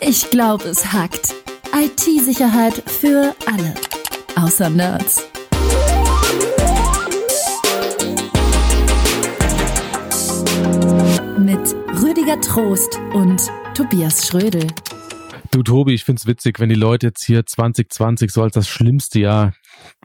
Ich glaube, es hackt. IT-Sicherheit für alle. Außer Nerds. Mit Rüdiger Trost und Tobias Schrödel. Du Tobi, ich find's witzig, wenn die Leute jetzt hier 2020 so als das schlimmste Jahr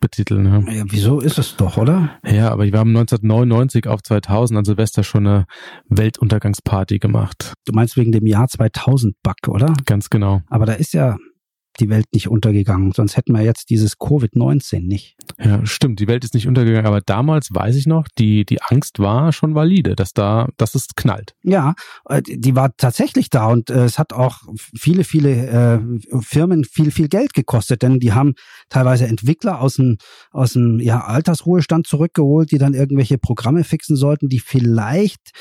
betiteln. Ne? Ja, wieso ist es doch, oder? Ja, aber wir haben 1999 auf 2000 an Silvester schon eine Weltuntergangsparty gemacht. Du meinst wegen dem Jahr 2000 Bug, oder? Ganz genau. Aber da ist ja die Welt nicht untergegangen, sonst hätten wir jetzt dieses Covid-19 nicht. Ja, stimmt, die Welt ist nicht untergegangen, aber damals weiß ich noch, die, die Angst war schon valide, dass da, dass es knallt. Ja, äh, die war tatsächlich da und äh, es hat auch viele, viele äh, Firmen viel, viel Geld gekostet, denn die haben teilweise Entwickler aus dem, aus dem ja, Altersruhestand zurückgeholt, die dann irgendwelche Programme fixen sollten, die vielleicht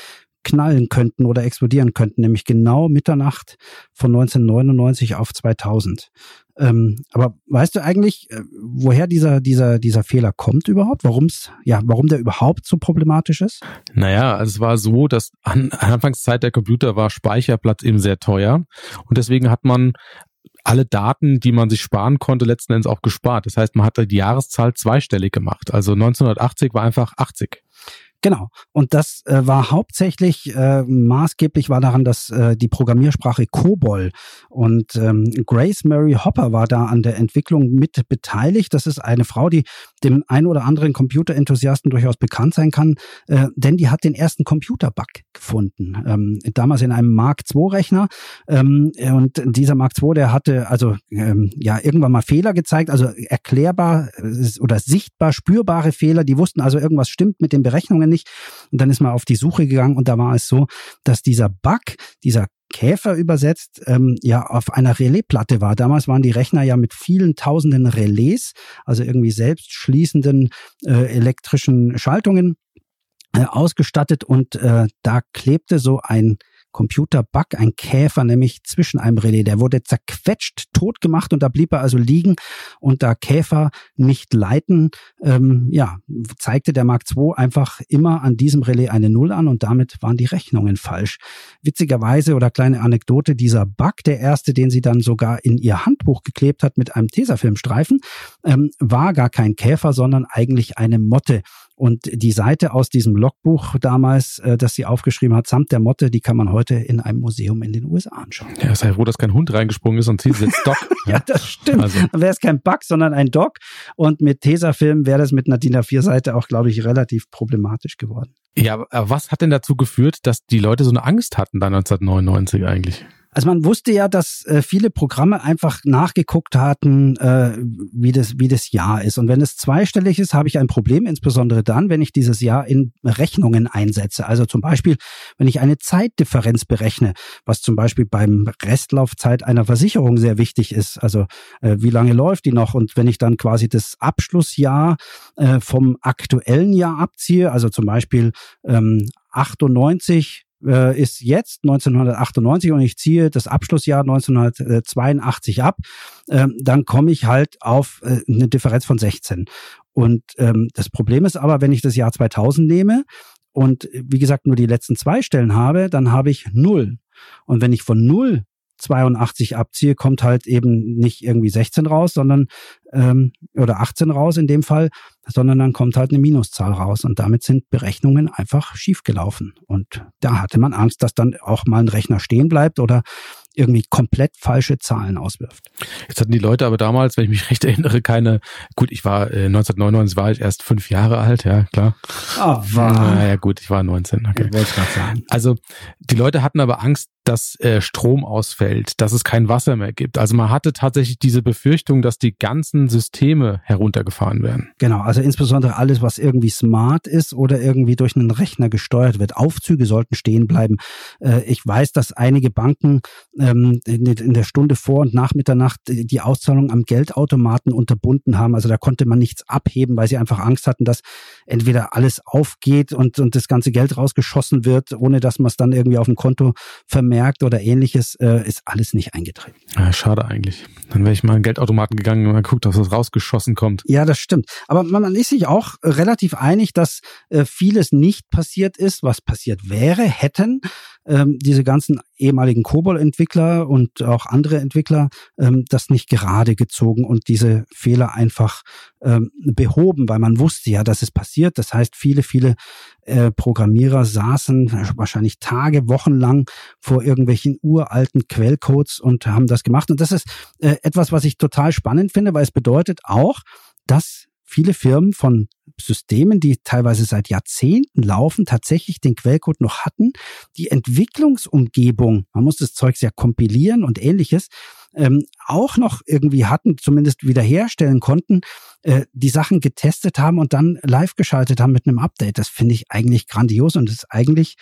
knallen könnten oder explodieren könnten, nämlich genau Mitternacht von 1999 auf 2000. Ähm, aber weißt du eigentlich, äh, woher dieser, dieser, dieser Fehler kommt überhaupt? Warum's, ja, warum der überhaupt so problematisch ist? Naja, also es war so, dass an Anfangszeit der Computer war Speicherplatz eben sehr teuer und deswegen hat man alle Daten, die man sich sparen konnte, letzten Endes auch gespart. Das heißt, man hat die Jahreszahl zweistellig gemacht. Also 1980 war einfach 80. Genau. Und das äh, war hauptsächlich äh, maßgeblich war daran, dass äh, die Programmiersprache COBOL und ähm, Grace Mary Hopper war da an der Entwicklung mit beteiligt. Das ist eine Frau, die dem ein oder anderen Computerenthusiasten durchaus bekannt sein kann, äh, denn die hat den ersten Computerbug gefunden. Ähm, damals in einem Mark II Rechner ähm, und dieser Mark II, der hatte also ähm, ja irgendwann mal Fehler gezeigt, also erklärbar äh, oder sichtbar spürbare Fehler. Die wussten also irgendwas stimmt mit den Berechnungen nicht. Und dann ist man auf die Suche gegangen und da war es so, dass dieser Bug, dieser Käfer übersetzt, ähm, ja auf einer Relaisplatte war. Damals waren die Rechner ja mit vielen tausenden Relais, also irgendwie selbstschließenden äh, elektrischen Schaltungen äh, ausgestattet und äh, da klebte so ein Computerbug, ein Käfer, nämlich zwischen einem Relais. Der wurde zerquetscht, tot gemacht und da blieb er also liegen und da Käfer nicht leiten, ähm, ja, zeigte der Mark II einfach immer an diesem Relais eine Null an und damit waren die Rechnungen falsch. Witzigerweise oder kleine Anekdote, dieser Bug, der erste, den sie dann sogar in ihr Handbuch geklebt hat mit einem Tesafilmstreifen, ähm, war gar kein Käfer, sondern eigentlich eine Motte. Und die Seite aus diesem Logbuch damals, äh, das sie aufgeschrieben hat, samt der Motte, die kann man heute in einem Museum in den USA anschauen. Ja, sei froh, dass kein Hund reingesprungen ist und sie sitzt Doc. ja, das stimmt. Also. Dann wäre es kein Bug, sondern ein Doc. Und mit Tesafilm wäre das mit einer DIN A4-Seite auch, glaube ich, relativ problematisch geworden. Ja, aber was hat denn dazu geführt, dass die Leute so eine Angst hatten da 1999 eigentlich? Also man wusste ja, dass äh, viele Programme einfach nachgeguckt hatten, äh, wie das wie das Jahr ist. Und wenn es zweistellig ist, habe ich ein Problem, insbesondere dann, wenn ich dieses Jahr in Rechnungen einsetze. Also zum Beispiel, wenn ich eine Zeitdifferenz berechne, was zum Beispiel beim Restlaufzeit einer Versicherung sehr wichtig ist. Also äh, wie lange läuft die noch? Und wenn ich dann quasi das Abschlussjahr äh, vom aktuellen Jahr abziehe, also zum Beispiel ähm, 98 äh, ist jetzt 1998 und ich ziehe das Abschlussjahr 1982 ab, ähm, dann komme ich halt auf äh, eine Differenz von 16. Und ähm, das Problem ist aber, wenn ich das Jahr 2000 nehme und wie gesagt nur die letzten zwei Stellen habe, dann habe ich null. Und wenn ich von null 82 abziehe, kommt halt eben nicht irgendwie 16 raus, sondern ähm, oder 18 raus in dem Fall, sondern dann kommt halt eine Minuszahl raus und damit sind Berechnungen einfach schiefgelaufen. Und da hatte man Angst, dass dann auch mal ein Rechner stehen bleibt oder irgendwie komplett falsche Zahlen auswirft. Jetzt hatten die Leute aber damals, wenn ich mich recht erinnere, keine, gut, ich war äh, 1999 war ich erst fünf Jahre alt, ja, klar. Ah, oh, war. Ja, gut, ich war 19, okay. Also, die Leute hatten aber Angst, dass äh, Strom ausfällt, dass es kein Wasser mehr gibt. Also man hatte tatsächlich diese Befürchtung, dass die ganzen Systeme heruntergefahren werden. Genau, also insbesondere alles, was irgendwie smart ist oder irgendwie durch einen Rechner gesteuert wird. Aufzüge sollten stehen bleiben. Äh, ich weiß, dass einige Banken ähm, in der Stunde vor und nach Mitternacht die Auszahlung am Geldautomaten unterbunden haben. Also da konnte man nichts abheben, weil sie einfach Angst hatten, dass entweder alles aufgeht und, und das ganze Geld rausgeschossen wird, ohne dass man es dann irgendwie auf dem Konto vermeldet vermerkt oder ähnliches, äh, ist alles nicht eingetreten. Ja, schade eigentlich. Dann wäre ich mal in den Geldautomaten gegangen und mal geguckt, ob was rausgeschossen kommt. Ja, das stimmt. Aber man ist sich auch relativ einig, dass äh, vieles nicht passiert ist, was passiert wäre, hätten ähm, diese ganzen ehemaligen COBOL-Entwickler und auch andere Entwickler ähm, das nicht gerade gezogen und diese Fehler einfach ähm, behoben, weil man wusste ja, dass es passiert. Das heißt, viele, viele äh, Programmierer saßen wahrscheinlich Tage, Wochen lang vor irgendwelchen uralten Quellcodes und haben das gemacht. Und das ist äh, etwas, was ich total spannend finde, weil es bedeutet auch, dass viele Firmen von Systemen, die teilweise seit Jahrzehnten laufen, tatsächlich den Quellcode noch hatten. Die Entwicklungsumgebung, man muss das Zeug ja kompilieren und ähnliches, ähm, auch noch irgendwie hatten, zumindest wiederherstellen konnten, äh, die Sachen getestet haben und dann live geschaltet haben mit einem Update. Das finde ich eigentlich grandios und ist eigentlich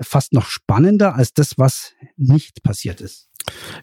fast noch spannender als das, was nicht passiert ist.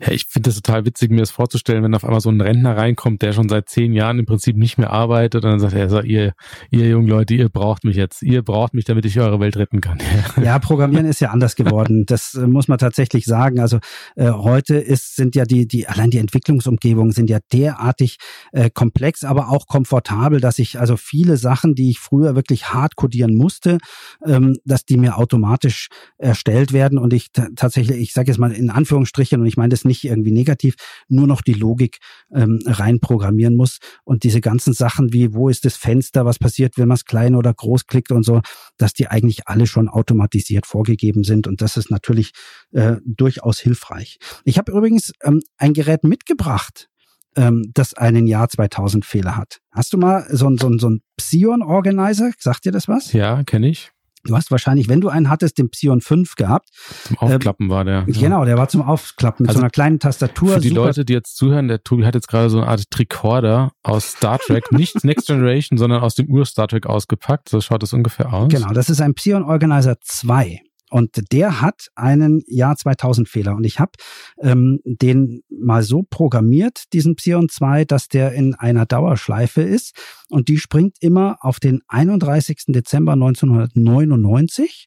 Ja, ich finde das total witzig, mir das vorzustellen, wenn auf einmal so ein Rentner reinkommt, der schon seit zehn Jahren im Prinzip nicht mehr arbeitet und dann sagt er, ihr, ihr jungen Leute, ihr braucht mich jetzt, ihr braucht mich, damit ich eure Welt retten kann. Ja, Programmieren ist ja anders geworden. Das äh, muss man tatsächlich sagen. Also äh, heute ist, sind ja die, die, allein die Entwicklungsumgebungen sind ja derartig äh, komplex, aber auch komfortabel, dass ich also viele Sachen, die ich früher wirklich hart codieren musste, ähm, dass die mir automatisch erstellt werden und ich tatsächlich, ich sage jetzt mal in Anführungsstrichen und ich meine das nicht irgendwie negativ, nur noch die Logik ähm, reinprogrammieren muss und diese ganzen Sachen wie, wo ist das Fenster, was passiert, wenn man es klein oder groß klickt und so, dass die eigentlich alle schon automatisiert vorgegeben sind und das ist natürlich äh, durchaus hilfreich. Ich habe übrigens ähm, ein Gerät mitgebracht, ähm, das einen Jahr 2000 Fehler hat. Hast du mal so, ein so, so ein Psion Organizer? Sagt dir das was? Ja, kenne ich. Du hast wahrscheinlich, wenn du einen hattest, den Psion 5 gehabt. Zum Aufklappen äh, war der. Genau, der war zum Aufklappen mit also so einer kleinen Tastatur. Für die. Leute, die jetzt zuhören, der Tobi hat jetzt gerade so eine Art Tricorder aus Star Trek, nicht Next Generation, sondern aus dem Ur-Star Trek ausgepackt. So schaut das ungefähr aus. Genau, das ist ein Psion Organizer 2. Und der hat einen Jahr 2000 Fehler. Und ich habe ähm, den mal so programmiert, diesen Psion 2, dass der in einer Dauerschleife ist. Und die springt immer auf den 31. Dezember 1999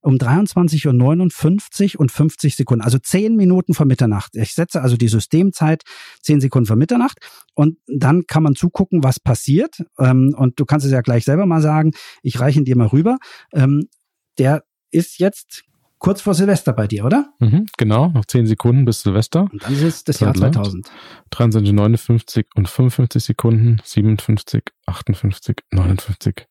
um 23.59 Uhr und 50 Sekunden. Also 10 Minuten vor Mitternacht. Ich setze also die Systemzeit 10 Sekunden vor Mitternacht. Und dann kann man zugucken, was passiert. Ähm, und du kannst es ja gleich selber mal sagen. Ich reiche ihn dir mal rüber. Ähm, der ist jetzt kurz vor Silvester bei dir, oder? Mhm, genau, noch zehn Sekunden bis Silvester. Und dann ist es das Jahr 2000. 23, 59 und 55 Sekunden, 57, 58, 59.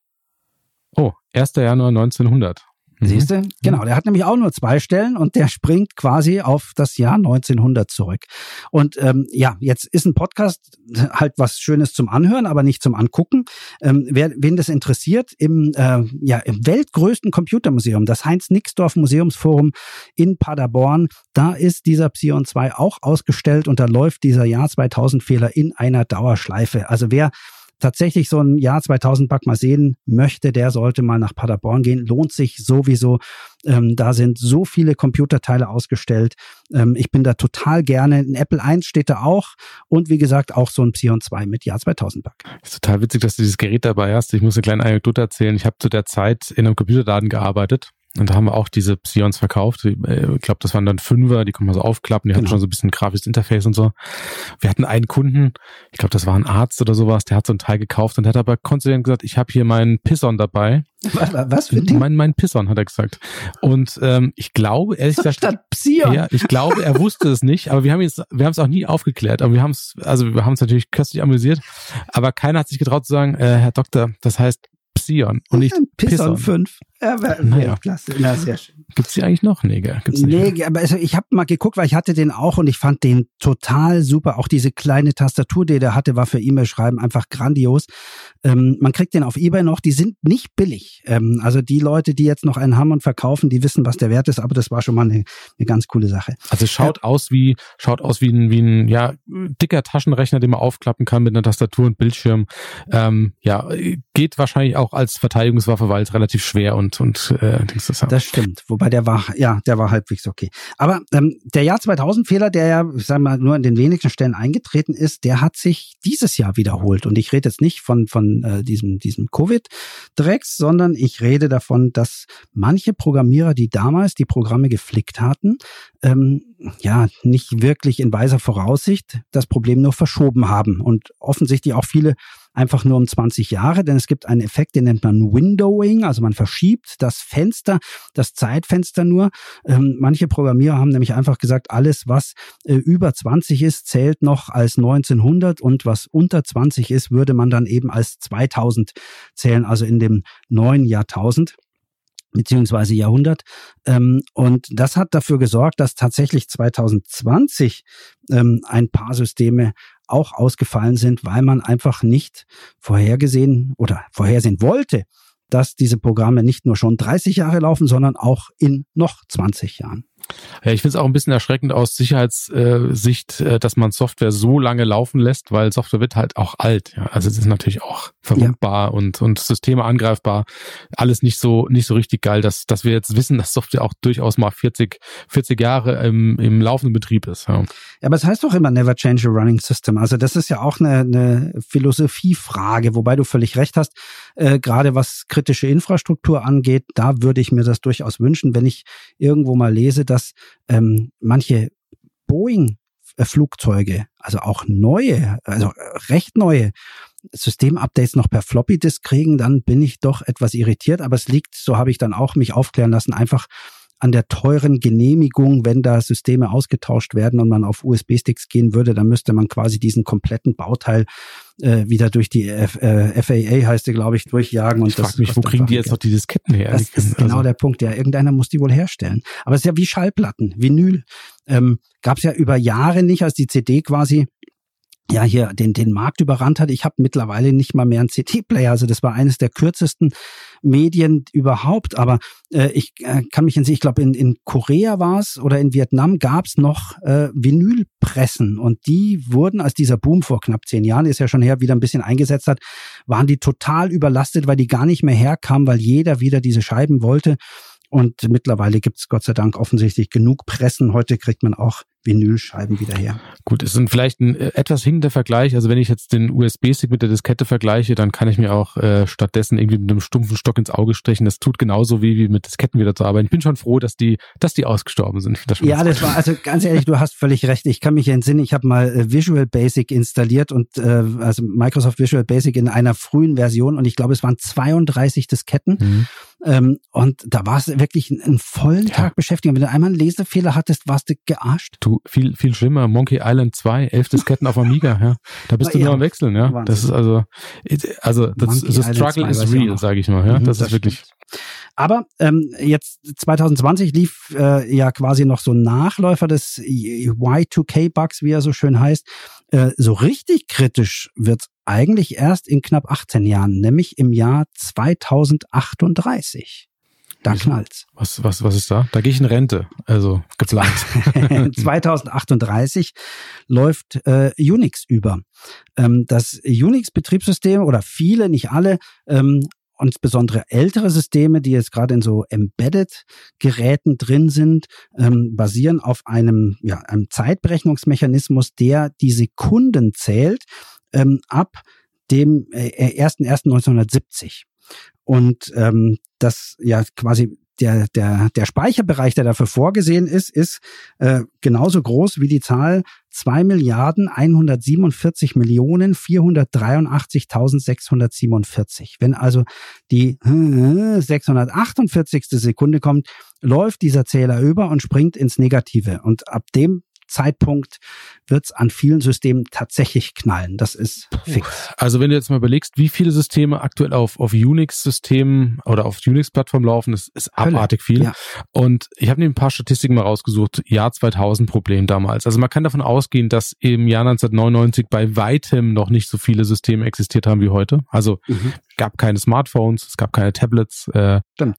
Oh, 1. Januar 1900. Mhm. Siehst du? Genau, der hat nämlich auch nur zwei Stellen und der springt quasi auf das Jahr 1900 zurück. Und ähm, ja, jetzt ist ein Podcast halt was Schönes zum Anhören, aber nicht zum Angucken. Ähm, wer, wen das interessiert, im, äh, ja, im weltgrößten Computermuseum, das Heinz-Nixdorf Museumsforum in Paderborn, da ist dieser Psion 2 auch ausgestellt und da läuft dieser Jahr 2000 Fehler in einer Dauerschleife. Also wer tatsächlich so ein Jahr 2000 Bug mal sehen möchte, der sollte mal nach Paderborn gehen. Lohnt sich sowieso. Ähm, da sind so viele Computerteile ausgestellt. Ähm, ich bin da total gerne. Ein Apple 1 steht da auch. Und wie gesagt, auch so ein Psion 2 mit Jahr 2000 Bug. Ist total witzig, dass du dieses Gerät dabei hast. Ich muss eine kleine Anekdote erzählen. Ich habe zu der Zeit in einem Computerladen gearbeitet und da haben wir auch diese Psions verkauft. Ich glaube, das waren dann Fünfer, die kann man so aufklappen, die genau. hatten schon so ein bisschen grafisches Interface und so. Wir hatten einen Kunden, ich glaube, das war ein Arzt oder sowas, der hat so ein Teil gekauft und hat aber konsequent gesagt, ich habe hier meinen Pisson dabei. Was, was für ein Ding? Mein, mein Pisson, hat er gesagt. Und ähm, ich glaube, ehrlich gesagt, Statt Psion. ja, ich glaube, er wusste es nicht, aber wir haben jetzt, wir haben es auch nie aufgeklärt. Aber wir haben es, also wir haben es natürlich köstlich amüsiert, aber keiner hat sich getraut zu sagen, äh, Herr Doktor, das heißt Psion und nicht Pisson. Pisson 5. Ja, naja. Klasse. Na, sehr schön. Gibt's die eigentlich noch? Nee, gell? Gibt's nicht nee, aber also ich habe mal geguckt, weil ich hatte den auch und ich fand den total super. Auch diese kleine Tastatur, die der hatte, war für E-Mail schreiben einfach grandios. Ähm, man kriegt den auf Ebay noch. Die sind nicht billig. Ähm, also die Leute, die jetzt noch einen haben und verkaufen, die wissen, was der Wert ist. Aber das war schon mal eine, eine ganz coole Sache. Also schaut ja. aus wie schaut aus wie ein wie ein ja dicker Taschenrechner, den man aufklappen kann mit einer Tastatur und Bildschirm. Ähm, ja, geht wahrscheinlich auch als Verteidigungswaffe, weil es relativ schwer und und äh, das, das stimmt. Wobei der war ja, der war halbwegs okay. Aber ähm, der Jahr 2000 Fehler, der ja, ich sag mal, nur in den wenigsten Stellen eingetreten ist, der hat sich dieses Jahr wiederholt. Und ich rede jetzt nicht von von äh, diesem diesem Covid-Drecks, sondern ich rede davon, dass manche Programmierer, die damals die Programme geflickt hatten, ähm, ja nicht wirklich in weiser Voraussicht das Problem nur verschoben haben und offensichtlich auch viele einfach nur um 20 Jahre, denn es gibt einen Effekt, den nennt man Windowing, also man verschiebt das Fenster, das Zeitfenster nur. Ähm, manche Programmierer haben nämlich einfach gesagt, alles, was äh, über 20 ist, zählt noch als 1900 und was unter 20 ist, würde man dann eben als 2000 zählen, also in dem neuen Jahrtausend beziehungsweise Jahrhundert. Ähm, und das hat dafür gesorgt, dass tatsächlich 2020 ähm, ein paar Systeme auch ausgefallen sind, weil man einfach nicht vorhergesehen oder vorhersehen wollte, dass diese Programme nicht nur schon 30 Jahre laufen, sondern auch in noch 20 Jahren. Ja, ich finde es auch ein bisschen erschreckend aus Sicherheitssicht, äh, dass man Software so lange laufen lässt, weil Software wird halt auch alt. Ja. Also es ist natürlich auch verwundbar ja. und, und Systeme angreifbar. Alles nicht so, nicht so richtig geil, dass, dass wir jetzt wissen, dass Software auch durchaus mal 40, 40 Jahre im, im laufenden Betrieb ist. Ja. ja, aber es heißt doch immer never change a running system. Also das ist ja auch eine, eine Philosophiefrage, wobei du völlig recht hast. Äh, gerade was kritische Infrastruktur angeht, da würde ich mir das durchaus wünschen, wenn ich irgendwo mal lese, dass ähm, manche Boeing-Flugzeuge, also auch neue, also recht neue Systemupdates noch per Floppy Disk kriegen, dann bin ich doch etwas irritiert. Aber es liegt, so habe ich dann auch mich aufklären lassen, einfach an der teuren Genehmigung, wenn da Systeme ausgetauscht werden und man auf USB-Sticks gehen würde, dann müsste man quasi diesen kompletten Bauteil äh, wieder durch die F äh, FAA, heißt die, glaube ich, durchjagen. Und ich frage mich, wo kriegen die jetzt noch die Disketten her? Das ist genau also. genau der Punkt. Ja, irgendeiner muss die wohl herstellen. Aber es ist ja wie Schallplatten, Vinyl. Ähm, Gab es ja über Jahre nicht, als die CD quasi ja hier den den Markt überrannt hat. Ich habe mittlerweile nicht mal mehr einen CT-Player. Also das war eines der kürzesten Medien überhaupt. Aber äh, ich äh, kann mich entsinnen, ich glaube in, in Korea war es oder in Vietnam gab es noch äh, Vinylpressen und die wurden, als dieser Boom vor knapp zehn Jahren ist ja schon her, wieder ein bisschen eingesetzt hat, waren die total überlastet, weil die gar nicht mehr herkamen, weil jeder wieder diese Scheiben wollte. Und mittlerweile gibt es Gott sei Dank offensichtlich genug Pressen. Heute kriegt man auch Vinylscheiben wieder her. Gut, es ist vielleicht ein äh, etwas hinkender Vergleich. Also wenn ich jetzt den USB-Stick mit der Diskette vergleiche, dann kann ich mir auch äh, stattdessen irgendwie mit einem stumpfen Stock ins Auge stechen. Das tut genauso wie, wie mit Disketten wieder zu arbeiten. Ich bin schon froh, dass die, dass die ausgestorben sind. Das ja, das war also ganz ehrlich, du hast völlig recht. Ich kann mich entsinnen, ich habe mal äh, Visual Basic installiert und äh, also Microsoft Visual Basic in einer frühen Version und ich glaube, es waren 32 Disketten. Mhm. Ähm, und da war es wirklich einen vollen ja. Tag beschäftigt. Und wenn du einmal einen Lesefehler hattest, warst du gearscht. Du, viel, viel schlimmer. Monkey Island 2, elf Disketten auf Amiga, ja. Da bist du nur am Wechseln, ja. Wahnsinn. Das ist also, also, das, the struggle is real, sage ich mal, ja. Mhm, das, das ist wirklich. Aber ähm, jetzt 2020 lief äh, ja quasi noch so ein Nachläufer des Y2K-Bugs, wie er so schön heißt. Äh, so richtig kritisch wird's eigentlich erst in knapp 18 Jahren, nämlich im Jahr 2038. Da knallt's. Was, was, was ist da? Da gehe ich in Rente, also geplant. 2038 läuft äh, Unix über. Ähm, das Unix-Betriebssystem oder viele, nicht alle, ähm, insbesondere ältere Systeme, die jetzt gerade in so Embedded-Geräten drin sind, ähm, basieren auf einem, ja, einem Zeitberechnungsmechanismus, der die Sekunden zählt ähm, ab dem äh, 1.1.1970. Und ähm, das ja quasi der, der, der Speicherbereich, der dafür vorgesehen ist, ist äh, genauso groß wie die Zahl 2 Milliarden 147 Millionen 483.647. Wenn also die 648. Sekunde kommt, läuft dieser Zähler über und springt ins Negative. Und ab dem Zeitpunkt wird es an vielen Systemen tatsächlich knallen. Das ist fix. Also wenn du jetzt mal überlegst, wie viele Systeme aktuell auf, auf Unix-Systemen oder auf Unix-Plattformen laufen, das ist abartig viel. Ja. Und ich habe mir ein paar Statistiken mal rausgesucht. Jahr 2000 Problem damals. Also man kann davon ausgehen, dass im Jahr 1999 bei weitem noch nicht so viele Systeme existiert haben wie heute. Also mhm. gab keine Smartphones, es gab keine Tablets. Äh, Stimmt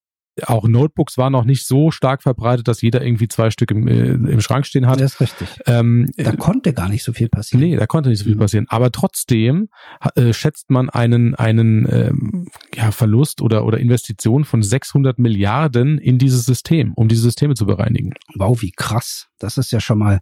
auch Notebooks waren noch nicht so stark verbreitet, dass jeder irgendwie zwei Stück im, äh, im Schrank stehen hat. Das ist richtig. Ähm, da konnte gar nicht so viel passieren. Nee, da konnte nicht so viel mhm. passieren. Aber trotzdem äh, schätzt man einen, einen ähm, ja, Verlust oder, oder Investition von 600 Milliarden in dieses System, um diese Systeme zu bereinigen. Wow, wie krass. Das ist ja schon mal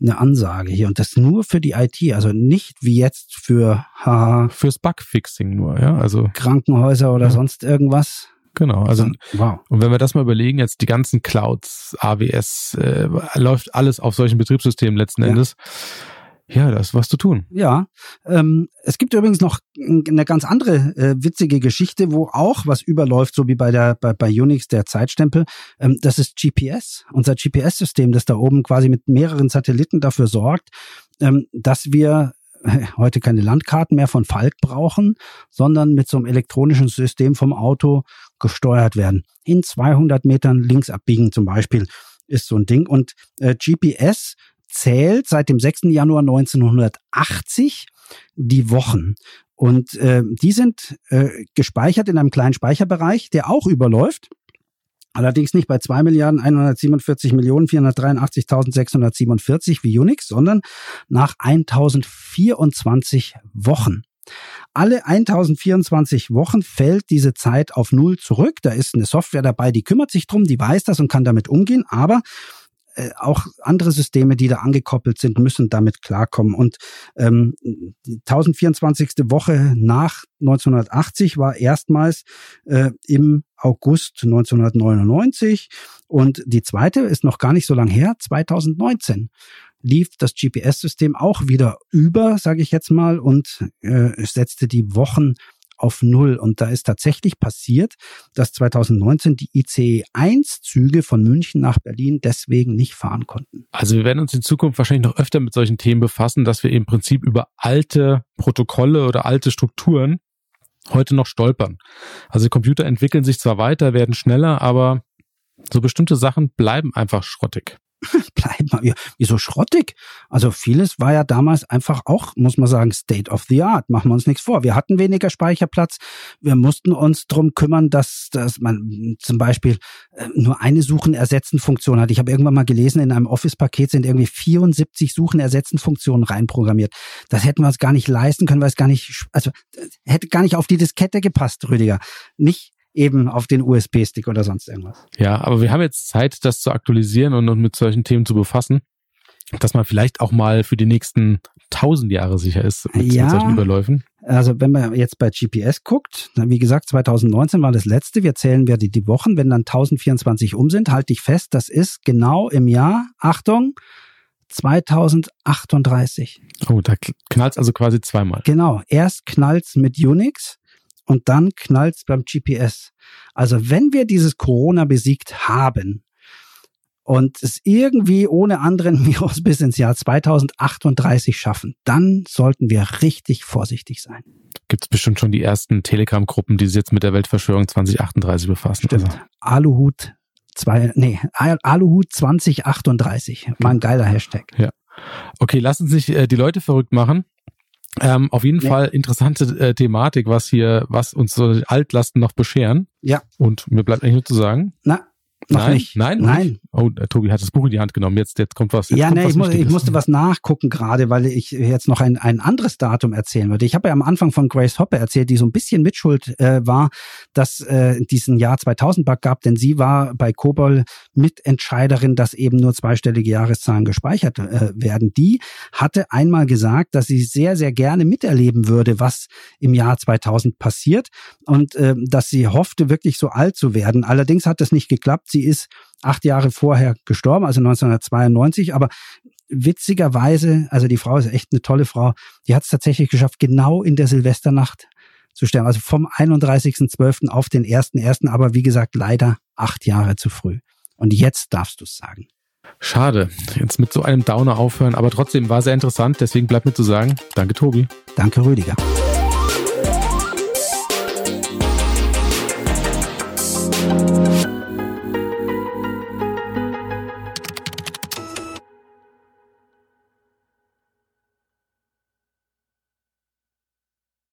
eine Ansage hier und das nur für die IT, also nicht wie jetzt für haha, fürs Bugfixing nur, ja, also Krankenhäuser oder ja. sonst irgendwas. Genau, also wow. und wenn wir das mal überlegen, jetzt die ganzen Clouds, AWS, äh, läuft alles auf solchen Betriebssystemen letzten ja. Endes. Ja, das ist was zu tun. Ja, ähm, es gibt übrigens noch eine ganz andere äh, witzige Geschichte, wo auch was überläuft, so wie bei der bei, bei Unix der Zeitstempel. Ähm, das ist GPS, unser GPS-System, das da oben quasi mit mehreren Satelliten dafür sorgt, ähm, dass wir heute keine Landkarten mehr von Falk brauchen, sondern mit so einem elektronischen System vom Auto gesteuert werden. In 200 Metern links abbiegen zum Beispiel ist so ein Ding. Und äh, GPS zählt seit dem 6. Januar 1980 die Wochen. Und äh, die sind äh, gespeichert in einem kleinen Speicherbereich, der auch überläuft. Allerdings nicht bei 2 Milliarden 147 Millionen 483.647 wie Unix, sondern nach 1024 Wochen. Alle 1024 Wochen fällt diese Zeit auf Null zurück. Da ist eine Software dabei, die kümmert sich drum, die weiß das und kann damit umgehen. Aber äh, auch andere Systeme, die da angekoppelt sind, müssen damit klarkommen. Und ähm, die 1024. Woche nach 1980 war erstmals äh, im August 1999 und die zweite ist noch gar nicht so lang her, 2019 lief das GPS-System auch wieder über, sage ich jetzt mal, und äh, setzte die Wochen auf Null. Und da ist tatsächlich passiert, dass 2019 die ICE-1-Züge von München nach Berlin deswegen nicht fahren konnten. Also wir werden uns in Zukunft wahrscheinlich noch öfter mit solchen Themen befassen, dass wir im Prinzip über alte Protokolle oder alte Strukturen heute noch stolpern. Also Computer entwickeln sich zwar weiter, werden schneller, aber so bestimmte Sachen bleiben einfach schrottig. bleiben wir. Wieso schrottig? Also vieles war ja damals einfach auch, muss man sagen, State of the Art. Machen wir uns nichts vor. Wir hatten weniger Speicherplatz. Wir mussten uns drum kümmern, dass, dass man zum Beispiel äh, nur eine Suchen-Ersetzen-Funktion hat. Ich habe irgendwann mal gelesen, in einem Office-Paket sind irgendwie 74 Suchen-Ersetzen-Funktionen reinprogrammiert. Das hätten wir uns gar nicht leisten können, weil es gar nicht, also äh, hätte gar nicht auf die Diskette gepasst, Rüdiger. Nicht eben auf den USB-Stick oder sonst irgendwas. Ja, aber wir haben jetzt Zeit, das zu aktualisieren und, und mit solchen Themen zu befassen, dass man vielleicht auch mal für die nächsten tausend Jahre sicher ist mit, ja, mit solchen Überläufen. Also wenn man jetzt bei GPS guckt, wie gesagt, 2019 war das letzte, wir zählen wir die, die Wochen, wenn dann 1024 um sind, halte ich fest, das ist genau im Jahr, Achtung, 2038. Oh, da knallt also quasi zweimal. Genau, erst knallt's mit Unix und dann knallt's beim GPS. Also wenn wir dieses Corona besiegt haben und es irgendwie ohne anderen Virus bis ins Jahr 2038 schaffen, dann sollten wir richtig vorsichtig sein. Gibt es bestimmt schon die ersten Telegram-Gruppen, die sich jetzt mit der Weltverschwörung 2038 befassen. Stimmt. Also. Aluhut zwei, nee, Aluhut 2038. Mal ein geiler Hashtag. Ja. Okay, lass uns nicht äh, die Leute verrückt machen. Ähm, auf jeden ja. Fall interessante äh, Thematik, was hier, was uns so Altlasten noch bescheren. Ja. Und mir bleibt eigentlich nur zu sagen. Na, noch nein, nicht. Nein, nein. Oh, äh, Tobi hat das Buch in die Hand genommen. Jetzt, jetzt kommt was. Jetzt ja, kommt nee, was ich, muss, ich musste was nachgucken gerade, weil ich jetzt noch ein, ein anderes Datum erzählen würde. Ich habe ja am Anfang von Grace Hopper erzählt, die so ein bisschen mitschuld äh, war, dass äh, diesen Jahr 2000 Bug gab, denn sie war bei Kobol Mitentscheiderin, dass eben nur zweistellige Jahreszahlen gespeichert äh, werden. Die hatte einmal gesagt, dass sie sehr, sehr gerne miterleben würde, was im Jahr 2000 passiert und äh, dass sie hoffte, wirklich so alt zu werden. Allerdings hat das nicht geklappt. Sie ist acht Jahre vorher gestorben, also 1992, aber witzigerweise, also die Frau ist echt eine tolle Frau, die hat es tatsächlich geschafft, genau in der Silvesternacht zu sterben, also vom 31.12. auf den 1.1., aber wie gesagt, leider acht Jahre zu früh. Und jetzt darfst du es sagen. Schade, jetzt mit so einem Downer aufhören, aber trotzdem war sehr interessant, deswegen bleibt mir zu sagen, danke Tobi. Danke Rüdiger.